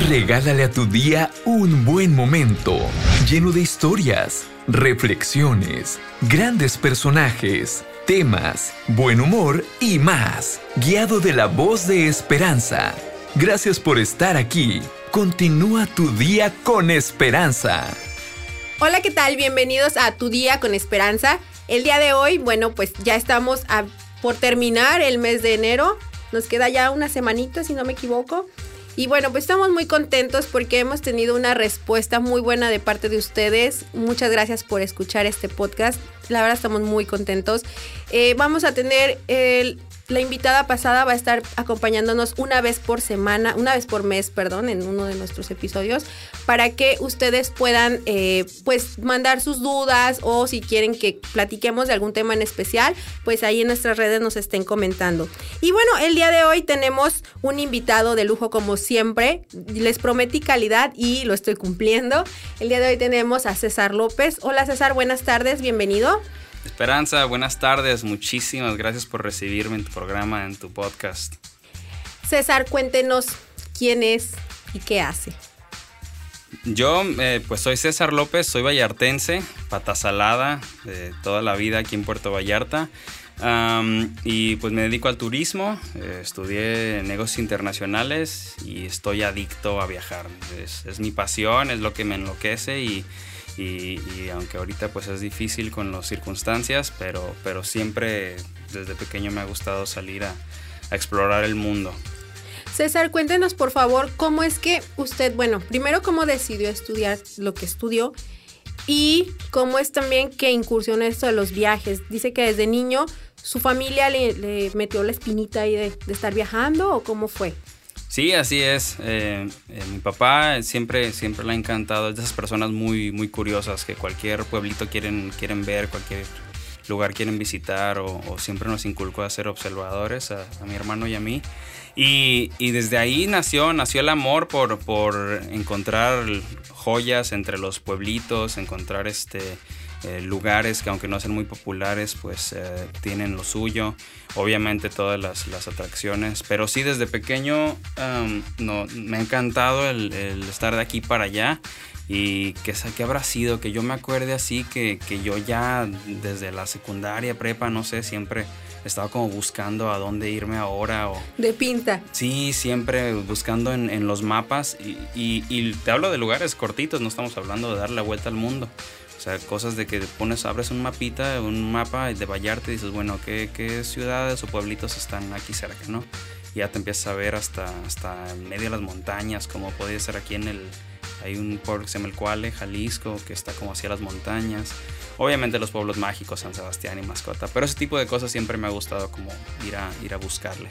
Regálale a tu día un buen momento, lleno de historias, reflexiones, grandes personajes, temas, buen humor y más, guiado de la voz de esperanza. Gracias por estar aquí. Continúa tu día con esperanza. Hola, ¿qué tal? Bienvenidos a Tu Día con Esperanza. El día de hoy, bueno, pues ya estamos por terminar el mes de enero. Nos queda ya una semanita, si no me equivoco. Y bueno, pues estamos muy contentos porque hemos tenido una respuesta muy buena de parte de ustedes. Muchas gracias por escuchar este podcast. La verdad estamos muy contentos. Eh, vamos a tener el la invitada pasada va a estar acompañándonos una vez por semana, una vez por mes, perdón, en uno de nuestros episodios, para que ustedes puedan, eh, pues, mandar sus dudas o si quieren que platiquemos de algún tema en especial, pues ahí en nuestras redes nos estén comentando. Y bueno, el día de hoy tenemos un invitado de lujo como siempre. Les prometí calidad y lo estoy cumpliendo. El día de hoy tenemos a César López. Hola César, buenas tardes, bienvenido. Esperanza, buenas tardes. Muchísimas gracias por recibirme en tu programa, en tu podcast. César, cuéntenos quién es y qué hace. Yo, eh, pues soy César López, soy vallartense, pata salada de toda la vida aquí en Puerto Vallarta. y pues me dedico al turismo, eh, estudié negocios internacionales y estoy adicto a viajar. Es, es mi pasión, es lo que me enloquece y y, aunque ahorita pues es difícil con las circunstancias, pero, pero siempre desde pequeño me ha gustado salir a, explorar el mundo. César, cuéntenos por favor cómo es que usted, bueno, primero cómo decidió estudiar lo que estudió y cómo es también que incursionó esto de los viajes. Dice que desde niño su familia le, metió la espinita ahí de, de estar viajando o cómo fue. Sí, así es. Eh, eh, mi papá siempre, siempre le ha encantado. Es de esas personas muy, muy curiosas que cualquier pueblito quieren, quieren ver, cualquier lugar quieren visitar o, siempre nos inculcó a ser observadores, a, mi hermano y a mí. Y, y, desde ahí nació, nació el amor por, por encontrar joyas entre los pueblitos, encontrar este, eh, lugares que aunque no sean muy populares, pues eh, tienen lo suyo. Obviamente todas las, las atracciones, pero sí desde pequeño no, me ha encantado el, estar de aquí para allá. Y que, que habrá sido, que yo me acuerde así, que, que yo ya desde la secundaria, prepa, no sé, siempre estaba como buscando a dónde irme ahora. O, de pinta. Sí, siempre buscando en, en los mapas. Y, y, y, te hablo de lugares cortitos, no estamos hablando de dar la vuelta al mundo. O sea, cosas de que pones, abres un mapita, un mapa de Vallarta y dices, bueno, ¿qué, qué ciudades o pueblitos están aquí cerca, no? Y ya te empiezas a ver hasta, hasta medio de las montañas, como podría ser aquí en el... Hay un pueblo que se llama El Cuale, Jalisco, que está como hacia las montañas. Obviamente los pueblos mágicos, San Sebastián y Mascota. Pero ese tipo de cosas siempre me ha gustado como ir a, ir a buscarle.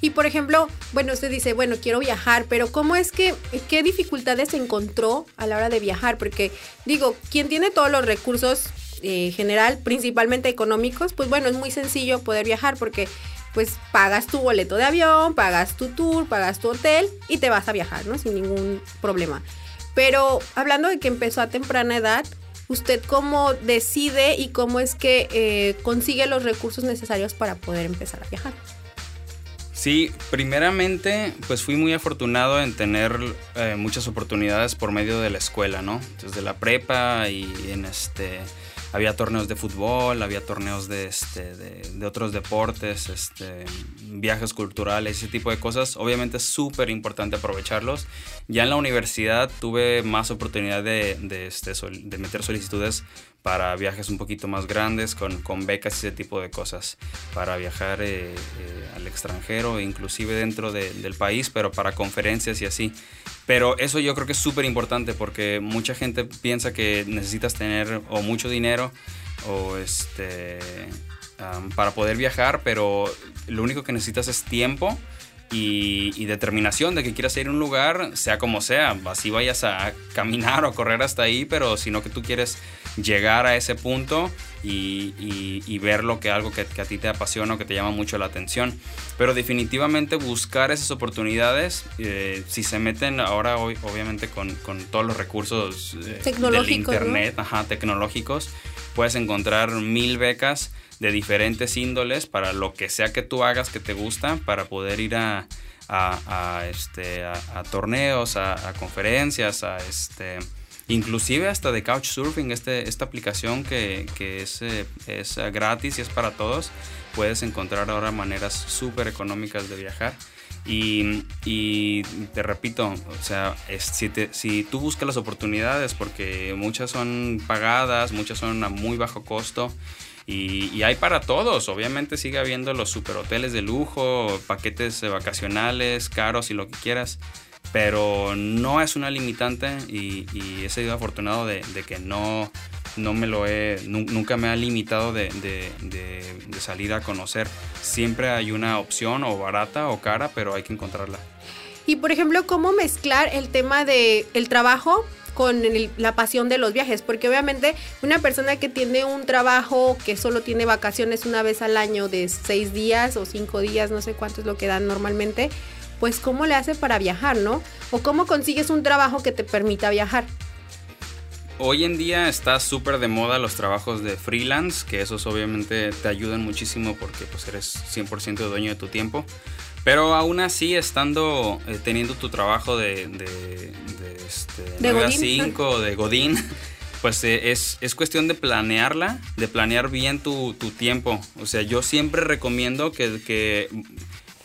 Y por ejemplo, bueno, usted dice, bueno, quiero viajar, pero ¿cómo es que, qué dificultades encontró a la hora de viajar? Porque digo, quien tiene todos los recursos eh, general, principalmente económicos, pues bueno, es muy sencillo poder viajar porque pues pagas tu boleto de avión, pagas tu tour, pagas tu hotel y te vas a viajar, ¿no? Sin ningún problema. Pero hablando de que empezó a temprana edad, ¿usted cómo decide y cómo es que eh, consigue los recursos necesarios para poder empezar a viajar? Sí, primeramente, pues fui muy afortunado en tener eh, muchas oportunidades por medio de la escuela, ¿no? Desde la prepa y en este había torneos de fútbol, había torneos de, este, de, otros deportes, este, viajes culturales, ese tipo de cosas. Obviamente es súper importante aprovecharlos. Ya en la universidad tuve más oportunidad de, de, este, de meter solicitudes para viajes un poquito más grandes, con, con becas y ese tipo de cosas, para viajar eh, eh, al extranjero, inclusive dentro del país, pero para conferencias y así. Pero eso yo creo que es súper importante porque mucha gente piensa que necesitas tener o mucho dinero o este, para poder viajar, pero lo único que necesitas es tiempo y, determinación de que quieras ir a un lugar, sea como sea, así vayas a caminar o correr hasta ahí, pero sino que tú quieres llegar a ese punto y, ver lo que algo que, a ti te apasiona o que te llama mucho la atención. Pero definitivamente buscar esas oportunidades, eh, si se meten ahora obviamente con, todos los recursos eh, del internet, tecnológicos, puedes encontrar mil becas de diferentes índoles para lo que sea que tú hagas que te gusta, para poder ir a, a, este, a, torneos, a, conferencias, a este, inclusive hasta de Couchsurfing, este, esta aplicación que, es, eh, es gratis y es para todos. Puedes encontrar ahora maneras súper económicas de viajar. Y, te repito, o sea, si, si tú buscas las oportunidades, porque muchas son pagadas, muchas son a muy bajo costo, y, hay para todos, obviamente sigue habiendo los superhoteles de lujo, paquetes vacacionales, caros y lo que quieras, pero no es una limitante y, he sido afortunado de, que no, no me lo he, nunca me ha limitado de, salir a conocer. Siempre hay una opción o barata o cara, pero hay que encontrarla. Y por ejemplo, ¿cómo mezclar el tema de el trabajo con la pasión de los viajes, porque obviamente una persona que tiene un trabajo que solo tiene vacaciones una vez al año de seis días o cinco días, no sé cuánto es lo que dan normalmente, pues cómo le hace para viajar, ¿no? O cómo consigues un trabajo que te permita viajar. Hoy en día está súper de moda los trabajos de freelance, que esos obviamente te ayudan muchísimo porque pues eres 100% dueño de tu tiempo. Pero aún así, estando, eh, teniendo tu trabajo de, de, este, de 9 a 5, de Godín, pues eh, es, es, cuestión de planearla, de planear bien tu, tu tiempo. O sea, yo siempre recomiendo que, que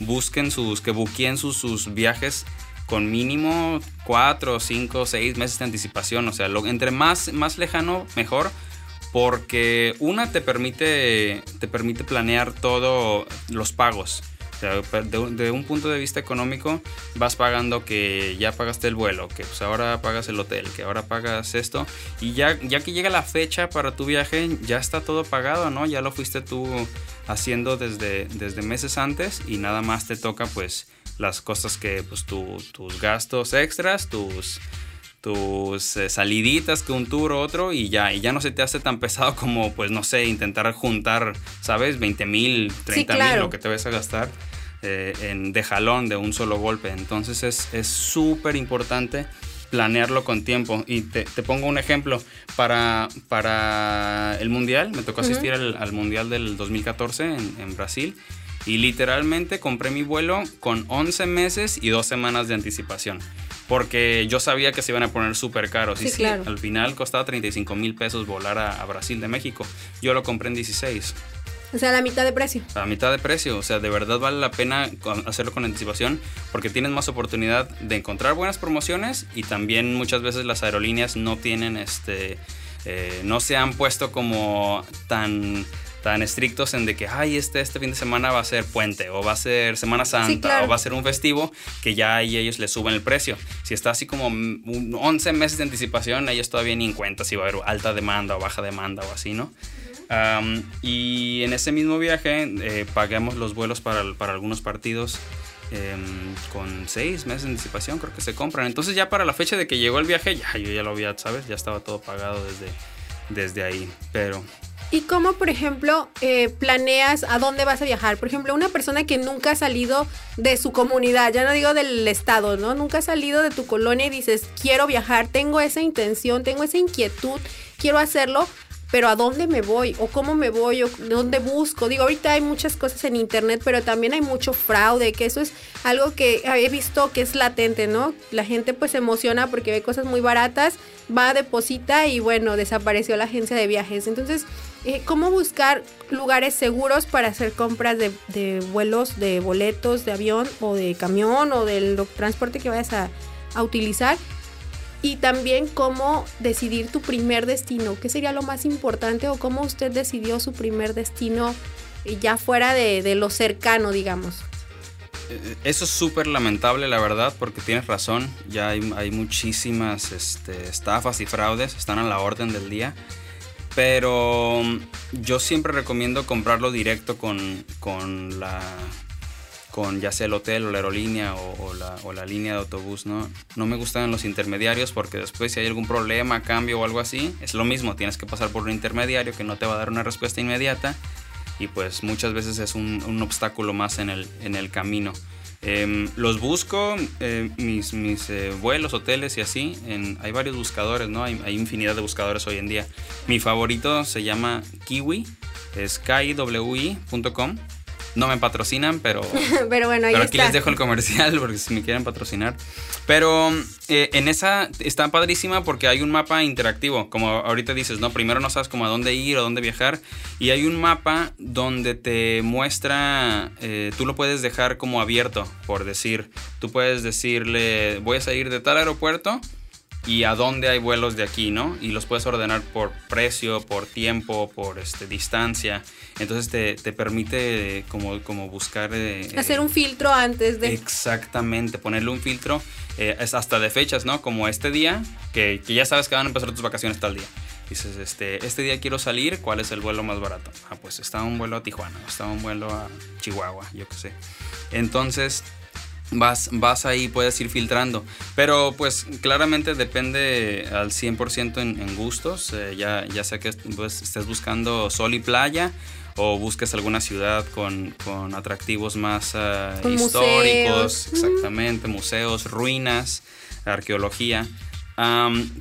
busquen sus, que buqueen sus, sus viajes con mínimo 4, 5, 6 meses de anticipación. O sea, lo, entre más, más lejano, mejor. Porque una te permite, te permite planear todos los pagos de, un punto de vista económico, vas pagando que ya pagaste el vuelo, que pues ahora pagas el hotel, que ahora pagas esto. Y ya, ya que llega la fecha para tu viaje, ya está todo pagado, ¿no? Ya lo fuiste tú haciendo desde, desde meses antes y nada más te toca pues las cosas que pues tus gastos extras, tus tus eh, saliditas que un tour o otro y ya, y ya no se te hace tan pesado como, pues no sé, intentar juntar, ¿sabes? 20 mil, 30 mil, lo que te vas a gastar eh, en, de jalón, de un solo golpe. Entonces es súper importante planearlo con tiempo. Y te, pongo un ejemplo. Para, para el Mundial, me tocó asistir al, Mundial del 2014 en, en Brasil. Y literalmente compré mi vuelo con 11 meses y 2 semanas de anticipación porque yo sabía que se iban a poner súper caros. y sí, al final costaba 35 mil pesos volar a, Brasil de México. Yo lo compré en 16. O sea, la mitad de precio. A mitad de precio. O sea, de verdad vale la pena hacerlo con anticipación porque tienes más oportunidad de encontrar buenas promociones y también muchas veces las aerolíneas no tienen este. Eh, no se han puesto como tan tan estrictos en de que, ay, este, este fin de semana va a ser puente, o va a ser Semana Santa, o va a ser un festivo, que ya ahí ellos le suben el precio. Si está así como 11 meses de anticipación, ellos todavía ni en cuenta si va a haber alta demanda o baja demanda o así, ¿no? y en ese mismo viaje eh, pagamos los vuelos para, para algunos partidos em, con seis meses de anticipación, creo que se compran. Entonces ya para la fecha de que llegó el viaje, ya yo ya lo había, ¿sabes? Ya estaba todo pagado desde, desde ahí. Pero ¿Y cómo, por ejemplo, eh, planeas a dónde vas a viajar? Por ejemplo, una persona que nunca ha salido de su comunidad, ya no digo del estado, ¿no? Nunca ha salido de tu colonia y dices, quiero viajar, tengo esa intención, tengo esa inquietud, quiero hacerlo pero ¿a dónde me voy? ¿O cómo me voy? ¿O dónde busco? Digo, ahorita hay muchas cosas en internet, pero también hay mucho fraude, que eso es algo que he visto que es latente, ¿no? La gente pues se emociona porque ve cosas muy baratas, va, deposita y bueno, desapareció la agencia de viajes. Entonces, eh, ¿cómo buscar lugares seguros para hacer compras de, vuelos, de boletos, de avión o de camión o del transporte que vayas a, a utilizar? y también cómo decidir tu primer destino, qué sería lo más importante o cómo usted decidió su primer destino eh, ya fuera de, lo cercano, digamos. Eh, eso es súper lamentable, la verdad, porque tienes razón, ya hay, muchísimas este, estafas y fraudes, están a la orden del día, pero mm, yo siempre recomiendo comprarlo directo con, con la con ya sea el hotel o la aerolínea o, la, línea de autobús, ¿no? No me gustan los intermediarios porque después si hay algún problema, cambio o algo así, es lo mismo, tienes que pasar por un intermediario que no te va a dar una respuesta inmediata y pues muchas veces es un, obstáculo más en el, en el camino. Em, los busco, eh, mis, mis eh, vuelos, hoteles y así. Hay varios buscadores, ¿no? Hay, infinidad de buscadores hoy en día. Mi favorito se llama Kiwi, es No me patrocinan, pero. pero bueno, ahí pero aquí está. les dejo el comercial porque si me quieren patrocinar. Pero eh, en esa está padrísima porque hay un mapa interactivo. Como ahorita dices, ¿no? Primero no sabes a dónde ir o dónde viajar. Y hay un mapa donde te muestra. eh, tú lo puedes dejar como abierto, por decir. Tú puedes decirle, voy a salir de tal aeropuerto y a dónde hay vuelos de aquí, ¿no? Y los puedes ordenar por precio, por tiempo, por este, distancia. Entonces te, te permite como, como buscar... eh, Hacer un filtro antes de... Exactamente, ponerle un filtro eh, es hasta de fechas, ¿no? Como este día, que, que ya sabes que van a empezar tus vacaciones tal día. Dices, este, este día quiero salir, ¿cuál es el vuelo más barato? Ah, pues está un vuelo a Tijuana, está un vuelo a Chihuahua, yo qué sé. Entonces, vas, vas ahí, puedes ir filtrando. Pero pues claramente depende al 100% en, en gustos. Eh, ya, ya sea que pues, estés buscando sol y playa o busques alguna ciudad con, con atractivos más Con históricos, museos. exactamente, museos, ruinas, arqueología.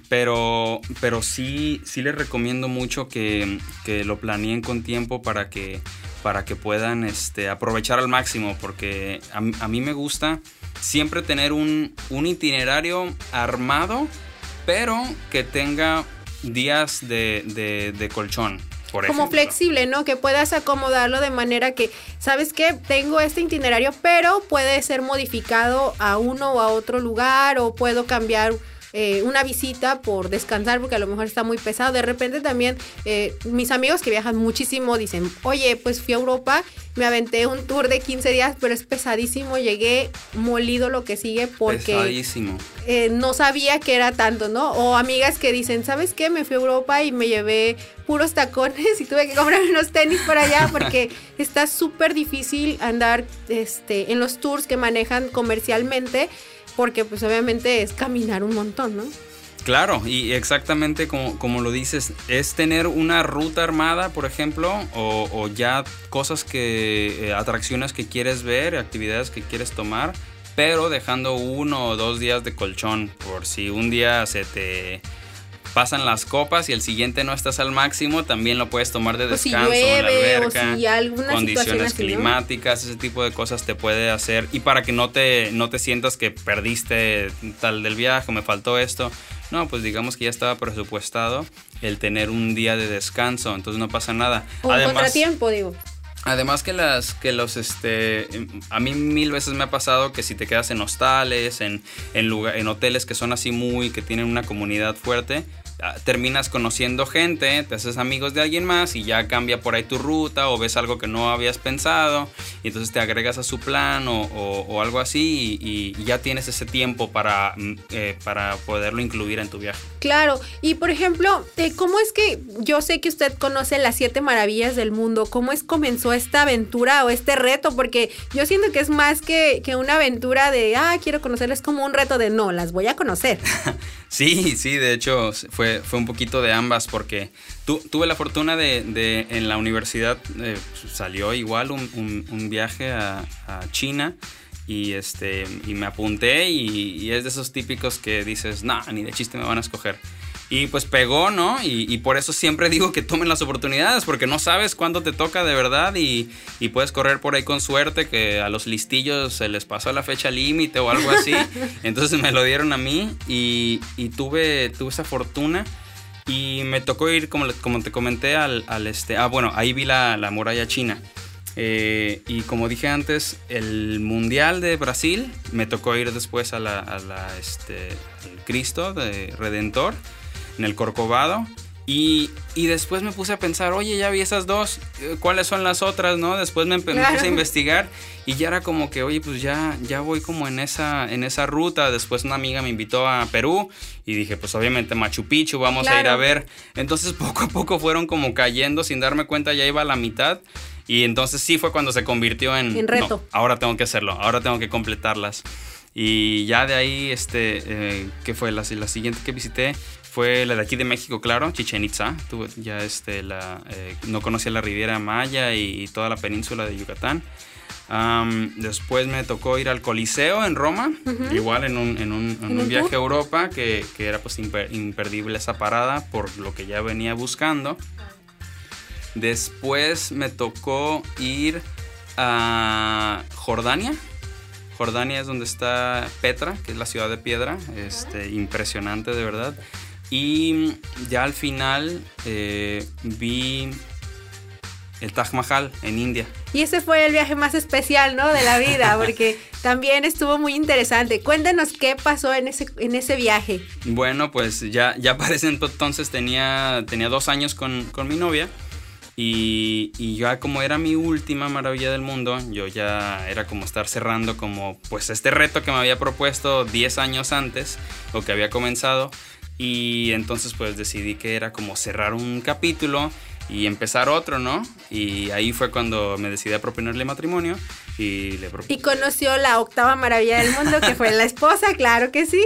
Pero, pero sí, sí les recomiendo mucho que, que lo planeen con tiempo para que, para que puedan este, aprovechar al máximo, porque a, a mí me gusta siempre tener un, un itinerario armado, pero que tenga días de, de- de colchón. Como flexible, ¿no? Que puedas acomodarlo de manera que, ¿sabes qué? Tengo este itinerario, pero puede ser modificado a uno o a otro lugar o puedo cambiar eh, una visita por descansar porque a lo mejor está muy pesado. De repente también eh, mis amigos que viajan muchísimo dicen, oye, pues fui a Europa, me aventé un tour de 15 días, pero es pesadísimo, llegué molido lo que sigue porque Pesadísimo. eh, no sabía que era tanto, ¿no? O amigas que dicen, ¿sabes qué? Me fui a Europa y me llevé puros tacones y tuve que comprar unos tenis para allá porque está súper difícil andar este, en los tours que manejan comercialmente porque pues obviamente es caminar un montón, ¿no? Claro, y exactamente como, como lo dices, es tener una ruta armada, por ejemplo, o, ya cosas que, eh, atracciones que quieres ver, actividades que quieres tomar, pero dejando uno o dos días de colchón, por si un día se te pasan las copas y el siguiente no estás al máximo, también lo puedes tomar de O si descanso en la llueve, o alberca, si alguna condiciones así, ¿no? climáticas, ese tipo de cosas te puede hacer y para que no te no te sientas que perdiste tal del viaje, me faltó esto. No, pues digamos que ya estaba presupuestado el tener un día de descanso, entonces no pasa nada. O un contratiempo, digo. Además que las que los este a mí mil veces me ha pasado que si te quedas en hostales, en en, lugar, en hoteles que son así muy que tienen una comunidad fuerte, terminas conociendo gente, te haces amigos de alguien más y ya cambia por ahí tu ruta o ves algo que no habías pensado y entonces te agregas a su plan o, o- o algo así y, y ya tienes ese tiempo para, mm, eh, para poderlo incluir en tu viaje. Claro, y por ejemplo, eh, ¿cómo es que yo sé que usted conoce las siete maravillas del mundo? ¿Cómo es comenzó esta aventura o este reto? Porque yo siento que es más que, que una aventura de, ah, quiero conocerles como un reto de, no, las voy a conocer. Sí, sí, de hecho fue, fue un poquito de ambas porque tu- tuve la fortuna de, de en la universidad eh, salió igual un, un- un viaje a, a China y, este, y me apunté y, y es de esos típicos que dices, nah, ni de chiste me van a escoger. Y pues pegó, ¿no? Y, y por eso siempre digo que tomen las oportunidades, porque no sabes cuándo te toca de verdad y, y puedes correr por ahí con suerte, que a los listillos se les pasó la fecha límite o algo así. Entonces me lo dieron a mí y, y tuve, tuve esa fortuna. Y me tocó ir, como, como te comenté, al, al este... Ah, bueno, ahí vi la, la muralla china. Eh, y como dije antes, el Mundial de Brasil me tocó ir después este, al Cristo de Redentor en el Corcovado. Y, y después me puse a pensar, oye, ya vi esas dos, eh, ¿cuáles son las otras? no Después me, Claro. puse a investigar y ya era como que, oye, pues ya, ya voy como en esa, en esa ruta. Después una amiga me invitó a Perú y dije, pues obviamente Machu Picchu, vamos a ir a ver. Entonces poco a poco fueron como cayendo sin darme cuenta, ya iba a la mitad. Y entonces sí fue cuando se convirtió en... En reto. "No, ahora tengo que hacerlo, ahora tengo que completarlas. Y ya de ahí, este, eh, ¿qué fue? La, la siguiente que visité fue la de aquí de México, claro, Chichen Itza. Tuve ya este, la, eh, no conocía la Riviera Maya y, toda la península de Yucatán. Am, después me tocó ir al Coliseo en Roma, igual en un, en un, en ¿En un viaje tour? a Europa, que, que era pues imper- imperdible esa parada por lo que ya venía buscando. Después me tocó ir a Jordania. Jordania es donde está Petra, que es la ciudad de piedra. Este, impresionante, de verdad. Y ya al final eh, vi el Taj Mahal en India. Y ese fue el viaje más especial, ¿no? De la vida, porque también estuvo muy interesante. Cuéntanos qué pasó en ese, en ese viaje. Bueno, pues ya, ya para ese entonces tenía, tenía dos años con, con mi novia. Y, y, ya como era mi última maravilla del mundo, yo ya era como estar cerrando como pues este reto que me había propuesto 10 años antes o que había comenzado. Y entonces pues decidí que era como cerrar un capítulo y empezar otro, ¿no? Y ahí fue cuando me decidí a proponerle matrimonio y le Y conoció la octava maravilla del mundo, que fue la esposa, claro que sí.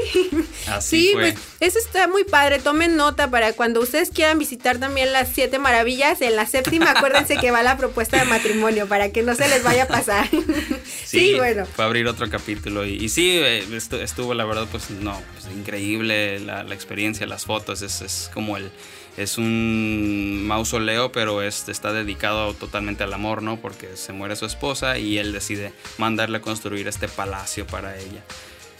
Así sí, fue. pues eso está muy padre. Tomen nota para cuando ustedes quieran visitar también las siete maravillas. En la séptima, acuérdense que va la propuesta de matrimonio para que no se les vaya a pasar. sí, bueno. Fue abrir otro capítulo. Y, y sí, eh, estuvo, la verdad, pues no, pues, increíble la, la, experiencia, las fotos. Es, es como el es un mausoleo, pero este está dedicado totalmente al amor, ¿no? Porque se muere su esposa y él decide mandarle a construir este palacio para ella.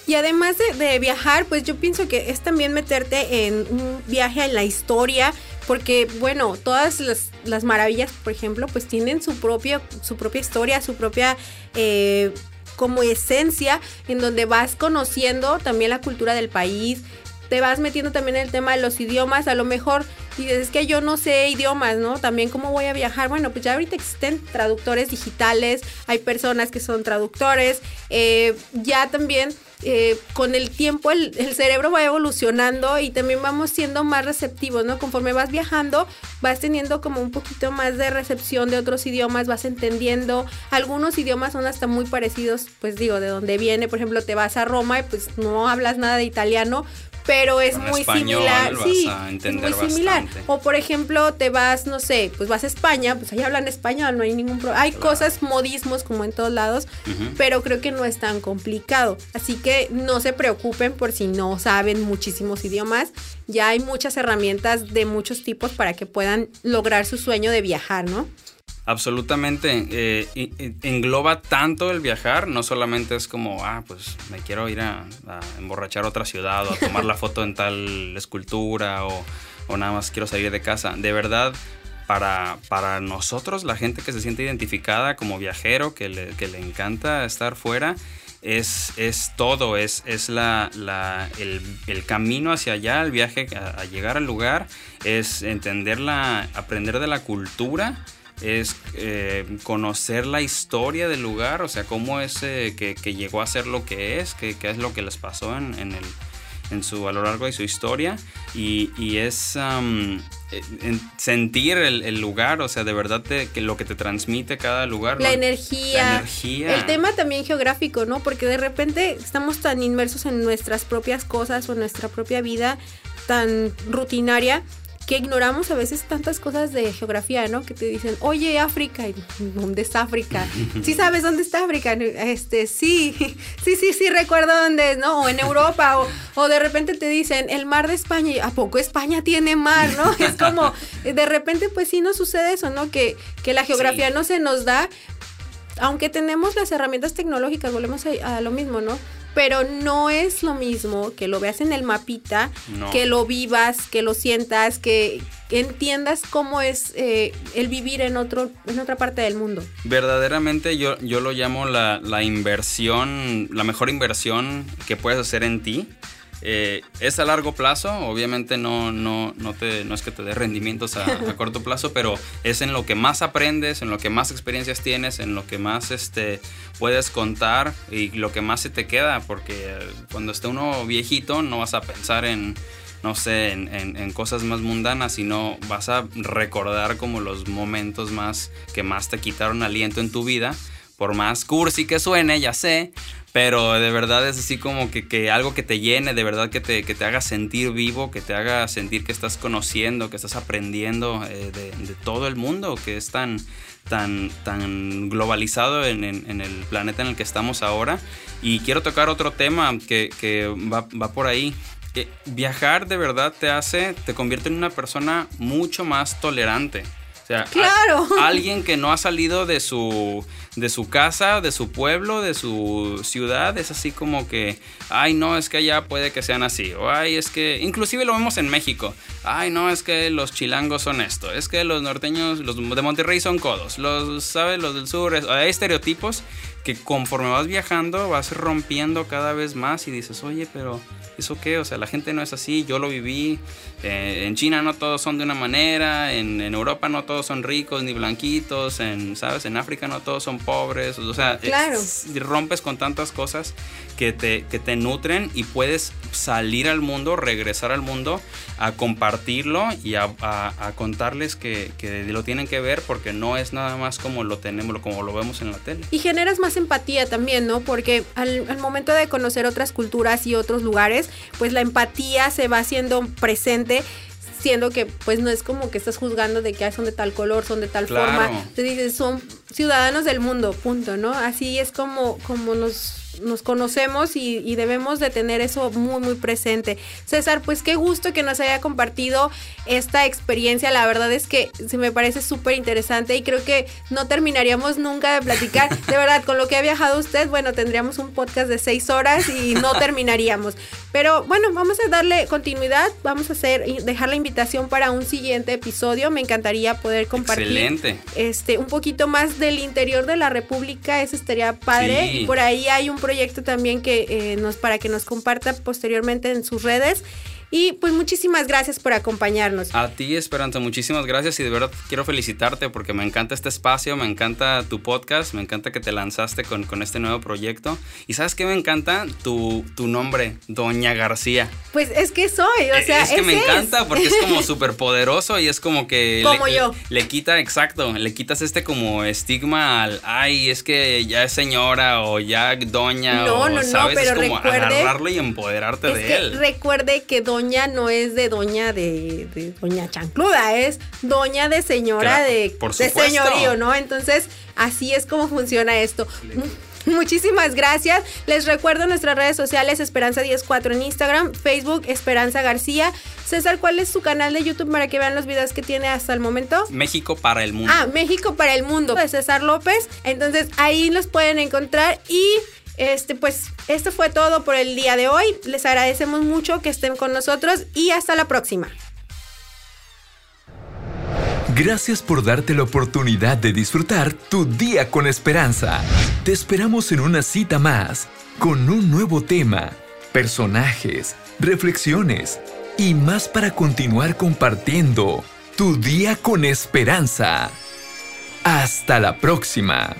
Y además de, viajar, pues yo pienso que es también meterte en un viaje en la historia, porque bueno, todas las, maravillas, por ejemplo, pues tienen su, propio, su propia historia, su propia... Eh, como esencia en donde vas conociendo también la cultura del país, te vas metiendo también en el tema de los idiomas, a lo mejor dices, es que yo no sé idiomas, ¿no? También cómo voy a viajar. Bueno, pues ya ahorita existen traductores digitales, hay personas que son traductores, eh, ya también eh, con el tiempo el, el, cerebro va evolucionando y también vamos siendo más receptivos, ¿no? Conforme vas viajando, vas teniendo como un poquito más de recepción de otros idiomas, vas entendiendo. Algunos idiomas son hasta muy parecidos, pues digo, de donde viene, por ejemplo, te vas a Roma y pues no hablas nada de italiano, pero es muy similar. sí, es muy similar. O por ejemplo, te vas, no sé, pues vas a España, pues ahí hablan español, no hay ningún problema. Hay cosas, modismos como en todos lados, pero creo que no es tan complicado. Así que no se preocupen por si no saben muchísimos idiomas. Ya hay muchas herramientas de muchos tipos para que puedan lograr su sueño de viajar, ¿no? Absolutamente. Eh, engloba tanto el viajar, no solamente es como, ah, pues me quiero ir a, emborrachar otra ciudad o a tomar la foto en tal escultura o, nada más quiero salir de casa. De verdad, para, para, nosotros, la gente que se siente identificada como viajero, que le, que le encanta estar fuera, es, es todo, es, es la, la el, el, camino hacia allá, el viaje a, a llegar al lugar, es entenderla, aprender de la cultura es eh, conocer la historia del lugar, o sea, cómo es eh, que, llegó a ser lo que es, qué, es lo que les pasó en, el, en su, a lo largo de su historia y, es eh, sentir el, lugar, o sea, de verdad que lo que te transmite cada lugar. La, energía, la energía. El tema también geográfico, ¿no? Porque de repente estamos tan inmersos en nuestras propias cosas o en nuestra propia vida tan rutinaria que ignoramos a veces tantas cosas de geografía, ¿no? Que te dicen, oye, África, ¿dónde está África? ¿Sí sabes dónde está África? Este, sí, sí, sí, sí, recuerdo dónde es, ¿no? O en Europa, o, de repente te dicen, el mar de España, ¿a poco España tiene mar, no? Es como, de repente, pues sí nos sucede eso, ¿no? Que, que la geografía no se nos da, aunque tenemos las herramientas tecnológicas, volvemos a lo mismo, ¿no? Pero no es lo mismo que lo veas en el mapita, que lo vivas, que lo sientas, que entiendas cómo es eh, el vivir en otro en otra parte del mundo. Verdaderamente yo, yo lo llamo la, la inversión, la mejor inversión que puedes hacer en ti eh, es a largo plazo, obviamente no, no, no, te, no es que te dé rendimientos a, corto plazo, pero es en lo que más aprendes, en lo que más experiencias tienes, en lo que más este, puedes contar y lo que más se te queda, porque cuando esté uno viejito no vas a pensar en, no sé, en, en, cosas más mundanas, sino vas a recordar como los momentos más que más te quitaron aliento en tu vida por más cursi que suene, ya sé, pero de verdad es así como que, algo que te llene, de verdad que te, que te, haga sentir vivo, que te haga sentir que estás conociendo, que estás aprendiendo eh, de, todo el mundo, que es tan, tan, tan globalizado en, el planeta en el que estamos ahora. Y quiero tocar otro tema que, va, va por ahí. viajar de verdad te hace, te convierte en una persona mucho más tolerante O sea, claro. alguien que no ha salido de su, de su casa, de su pueblo, de su ciudad, es así como que, ay, no, es que allá puede que sean así. O ay, es que, inclusive lo vemos en México. Ay, no, es que los chilangos son esto. Es que los norteños, los de Monterrey son codos. Los, ¿sabes? Los del sur, hay estereotipos que conforme vas viajando vas rompiendo cada vez más y dices, oye, pero ¿eso qué? O sea, la gente no es así, yo lo viví. Eh, en China no todos son de una manera, en, Europa no todos son ricos ni blanquitos, en, ¿sabes? En África no todos son pobres. O sea, rompes con tantas cosas que te, que te nutren y puedes salir al mundo, regresar al mundo, a compartirlo y a, contarles que, lo tienen que ver porque no es nada más como lo tenemos, como lo vemos en la tele. Y generas más empatía también, ¿no? Porque al, al momento de conocer otras culturas y otros lugares, pues la empatía se va haciendo presente siendo que pues no es como que estás juzgando de que son de tal color, son de tal forma. Te dices, son ciudadanos del mundo, punto, ¿no? Así es como, como nos nos conocemos y, debemos de tener eso muy, muy presente. César, pues qué gusto que nos haya compartido esta experiencia. La verdad es que se me parece súper interesante y creo que no terminaríamos nunca de platicar. De verdad, con lo que ha viajado usted, bueno, tendríamos un podcast de seis horas y no terminaríamos. Pero bueno, vamos a darle continuidad, vamos a hacer, dejar la invitación para un siguiente episodio. Me encantaría poder compartir este un poquito más del interior de la República, eso estaría padre. Y por ahí hay un proyecto también que eh, nos para que nos comparta posteriormente en sus redes. Y pues muchísimas gracias por acompañarnos. A ti, Esperanza, muchísimas gracias y de verdad quiero felicitarte porque me encanta este espacio, me encanta tu podcast, me encanta que te lanzaste con, con este nuevo proyecto. Y sabes qué me encanta tu, tu nombre, Doña García. Pues es que soy, o sea, es que me encanta porque es como súper poderoso y es como que... Como yo. Le, quita, exacto, le quitas este como estigma al, ay, es que ya es señora o ya doña no, o, no, ¿sabes? No, pero es como recuerde, agarrarlo y empoderarte de que él. Recuerde que doña doña no es de doña de, doña chancluda, es doña de señora de, de señorío, ¿no? Entonces, así es como funciona esto. Muchísimas gracias. Les recuerdo nuestras redes sociales Esperanza104 en Instagram, Facebook Esperanza García. César, ¿cuál es su canal de YouTube para que vean los videos que tiene hasta el momento? México para el mundo. Ah, México para el mundo de César López. Entonces ahí los pueden encontrar y este, pues, esto fue todo por el día de hoy. Les agradecemos mucho que estén con nosotros y hasta la próxima. Gracias por darte la oportunidad de disfrutar tu día con esperanza. Te esperamos en una cita más, con un nuevo tema, personajes, reflexiones y más para continuar compartiendo tu día con esperanza. Hasta la próxima.